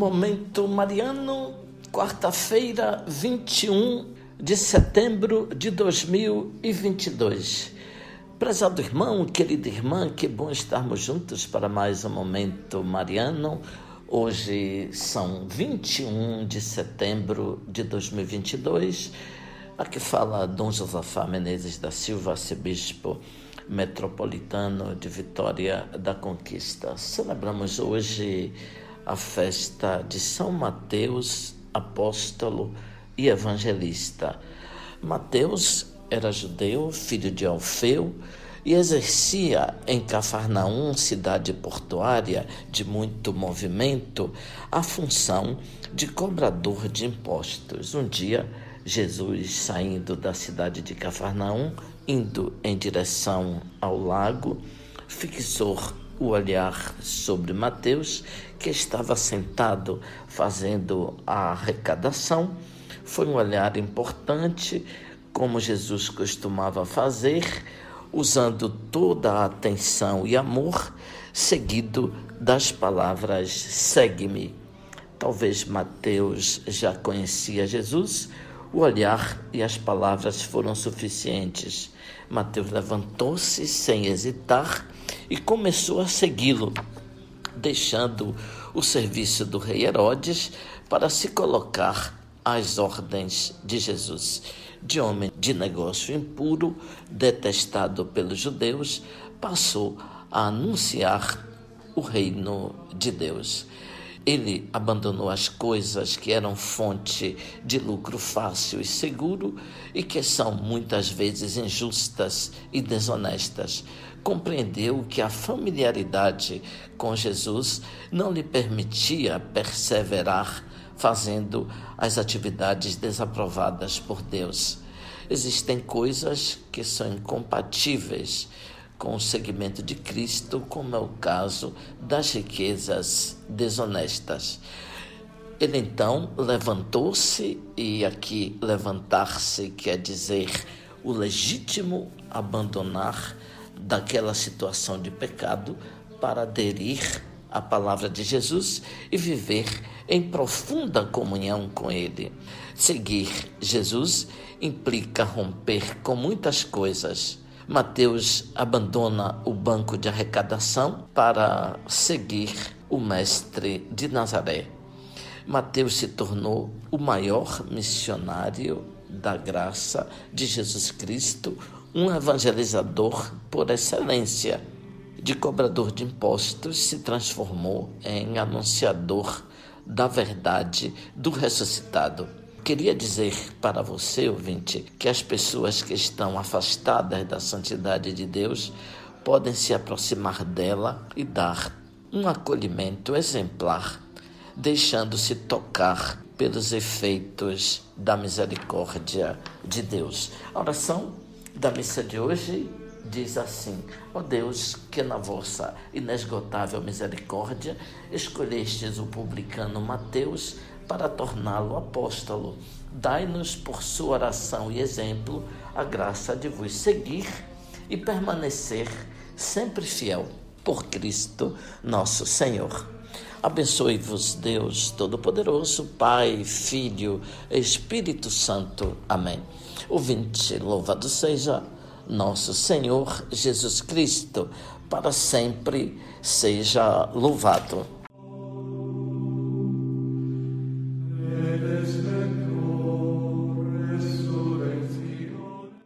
Momento Mariano, quarta-feira, 21 de setembro de 2022. Prezado irmão, querida irmã, que bom estarmos juntos para mais um Momento Mariano. Hoje são 21 de setembro de 2022. Aqui fala Dom Josafá Menezes da Silva, arcebispo metropolitano de Vitória da Conquista. Celebramos hoje a festa de São Mateus, apóstolo e evangelista. Mateus era judeu, filho de Alfeu, e exercia em Cafarnaum, cidade portuária de muito movimento, a função de cobrador de impostos. Um dia, Jesus, saindo da cidade de Cafarnaum, indo em direção ao lago, fixou o olhar sobre Mateus, que estava sentado fazendo a arrecadação. Foi um olhar importante, como Jesus costumava fazer, usando toda a atenção e amor, seguido das palavras: segue-me. Talvez Mateus já conhecia Jesus, o olhar e as palavras foram suficientes. Mateus levantou-se sem hesitar e começou a segui-lo, deixando o serviço do rei Herodes para se colocar às ordens de Jesus. De homem de negócio impuro, detestado pelos judeus, passou a anunciar o reino de Deus. Ele abandonou as coisas que eram fonte de lucro fácil e seguro e que são muitas vezes injustas e desonestas. Compreendeu que a familiaridade com Jesus não lhe permitia perseverar fazendo as atividades desaprovadas por Deus. Existem coisas que são incompatíveis com o segmento de Cristo, como é o caso das riquezas desonestas. Ele então levantou-se, e aqui levantar-se quer dizer o legítimo abandonar daquela situação de pecado para aderir à palavra de Jesus e viver em profunda comunhão com Ele. Seguir Jesus implica romper com muitas coisas Mateus abandona o banco de arrecadação para seguir o Mestre de Nazaré. Mateus se tornou o maior missionário da graça de Jesus Cristo, um evangelizador por excelência. De cobrador de impostos, se transformou em anunciador da verdade do ressuscitado. Queria dizer para você, ouvinte, que as pessoas que estão afastadas da santidade de Deus podem se aproximar dela e dar um acolhimento exemplar, deixando-se tocar pelos efeitos da misericórdia de Deus. A oração da missa de hoje diz assim: Ó oh Deus, que na vossa inesgotável misericórdia escolhestes o publicano Mateus para torná-lo apóstolo. Dai-nos, por sua oração e exemplo, a graça de vos seguir e permanecer sempre fiel por Cristo nosso Senhor. Abençoe-vos, Deus Todo-Poderoso, Pai, Filho, Espírito Santo. Amém. Ouvinte, louvado seja nosso Senhor Jesus Cristo, para sempre seja louvado.